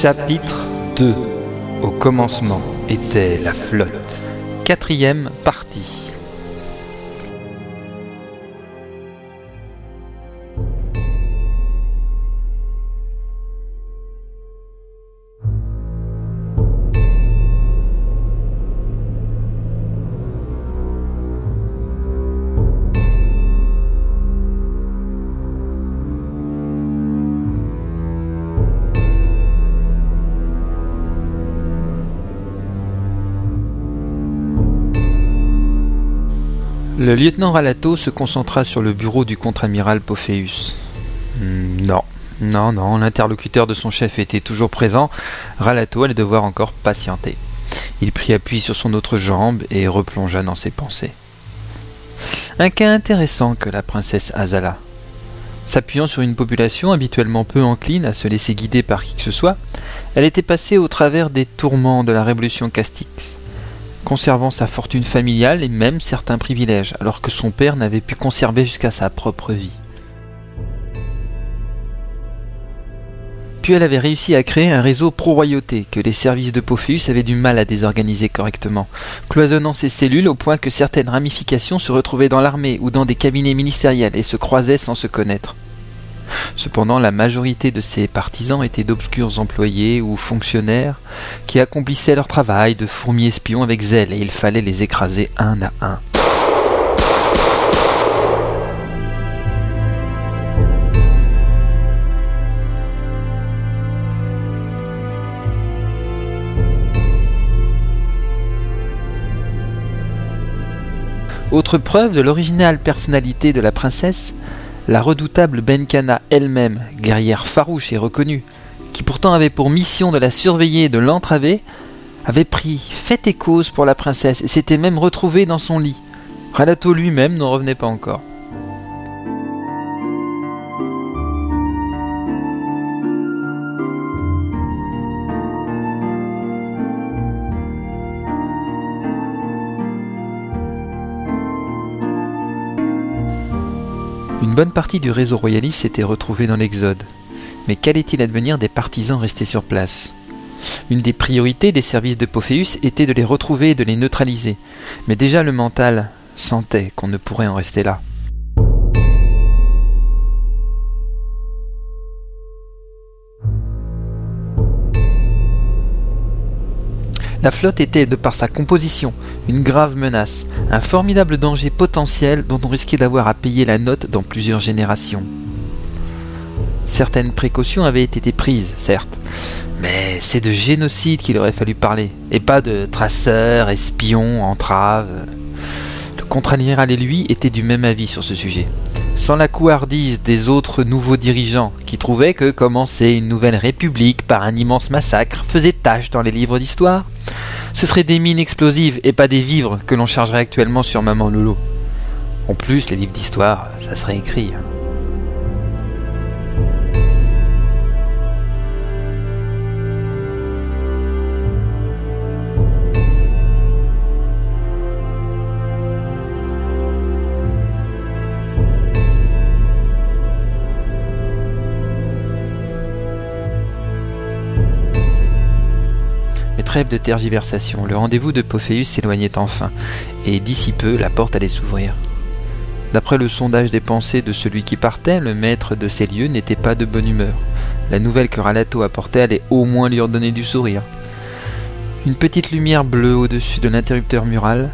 Chapitre 2 Au commencement était la flotte. Quatrième partie. Le lieutenant Ralato se concentra sur le bureau du contre-amiral Pophéus. Hmm, Non, non, non, l'interlocuteur de son chef était toujours présent. Ralato allait devoir encore patienter. Il prit appui sur son autre jambe et replongea dans ses pensées. Un cas intéressant que la princesse Azala. S'appuyant sur une population habituellement peu encline à se laisser guider par qui que ce soit, elle était passée au travers des tourments de la révolution Castix conservant sa fortune familiale et même certains privilèges, alors que son père n'avait pu conserver jusqu'à sa propre vie. Puis elle avait réussi à créer un réseau pro-royauté que les services de Pophéus avaient du mal à désorganiser correctement, cloisonnant ses cellules au point que certaines ramifications se retrouvaient dans l'armée ou dans des cabinets ministériels et se croisaient sans se connaître. Cependant, la majorité de ces partisans étaient d'obscurs employés ou fonctionnaires qui accomplissaient leur travail de fourmis espions avec zèle et il fallait les écraser un à un. Autre preuve de l'originale personnalité de la princesse, la redoutable Benkana elle-même, guerrière farouche et reconnue, qui pourtant avait pour mission de la surveiller et de l'entraver, avait pris fait et cause pour la princesse et s'était même retrouvée dans son lit. Ralato lui-même n'en revenait pas encore. Une bonne partie du réseau royaliste s'était retrouvée dans l'Exode. Mais qu'allait-il advenir des partisans restés sur place? Une des priorités des services de Pophéus était de les retrouver et de les neutraliser. Mais déjà le mental sentait qu'on ne pourrait en rester là. La flotte était, de par sa composition, une grave menace, un formidable danger potentiel dont on risquait d'avoir à payer la note dans plusieurs générations. Certaines précautions avaient été prises, certes, mais c'est de génocide qu'il aurait fallu parler, et pas de traceurs, espions, entraves. Le contre-amiral et lui étaient du même avis sur ce sujet. Sans la couardise des autres nouveaux dirigeants, qui trouvaient que commencer une nouvelle république par un immense massacre faisait tâche dans les livres d'histoire, ce seraient des mines explosives et pas des vivres que l'on chargerait actuellement sur Maman Lolo. En plus, les livres d'histoire, ça serait écrit. Trêve de tergiversation, le rendez-vous de Pophéus s'éloignait enfin, et d'ici peu la porte allait s'ouvrir. D'après le sondage des pensées de celui qui partait, le maître de ces lieux n'était pas de bonne humeur. La nouvelle que Ralato apportait allait au moins lui redonner du sourire. Une petite lumière bleue au-dessus de l'interrupteur mural,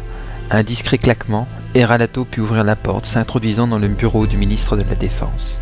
un discret claquement, et Ralato put ouvrir la porte, s'introduisant dans le bureau du ministre de la Défense.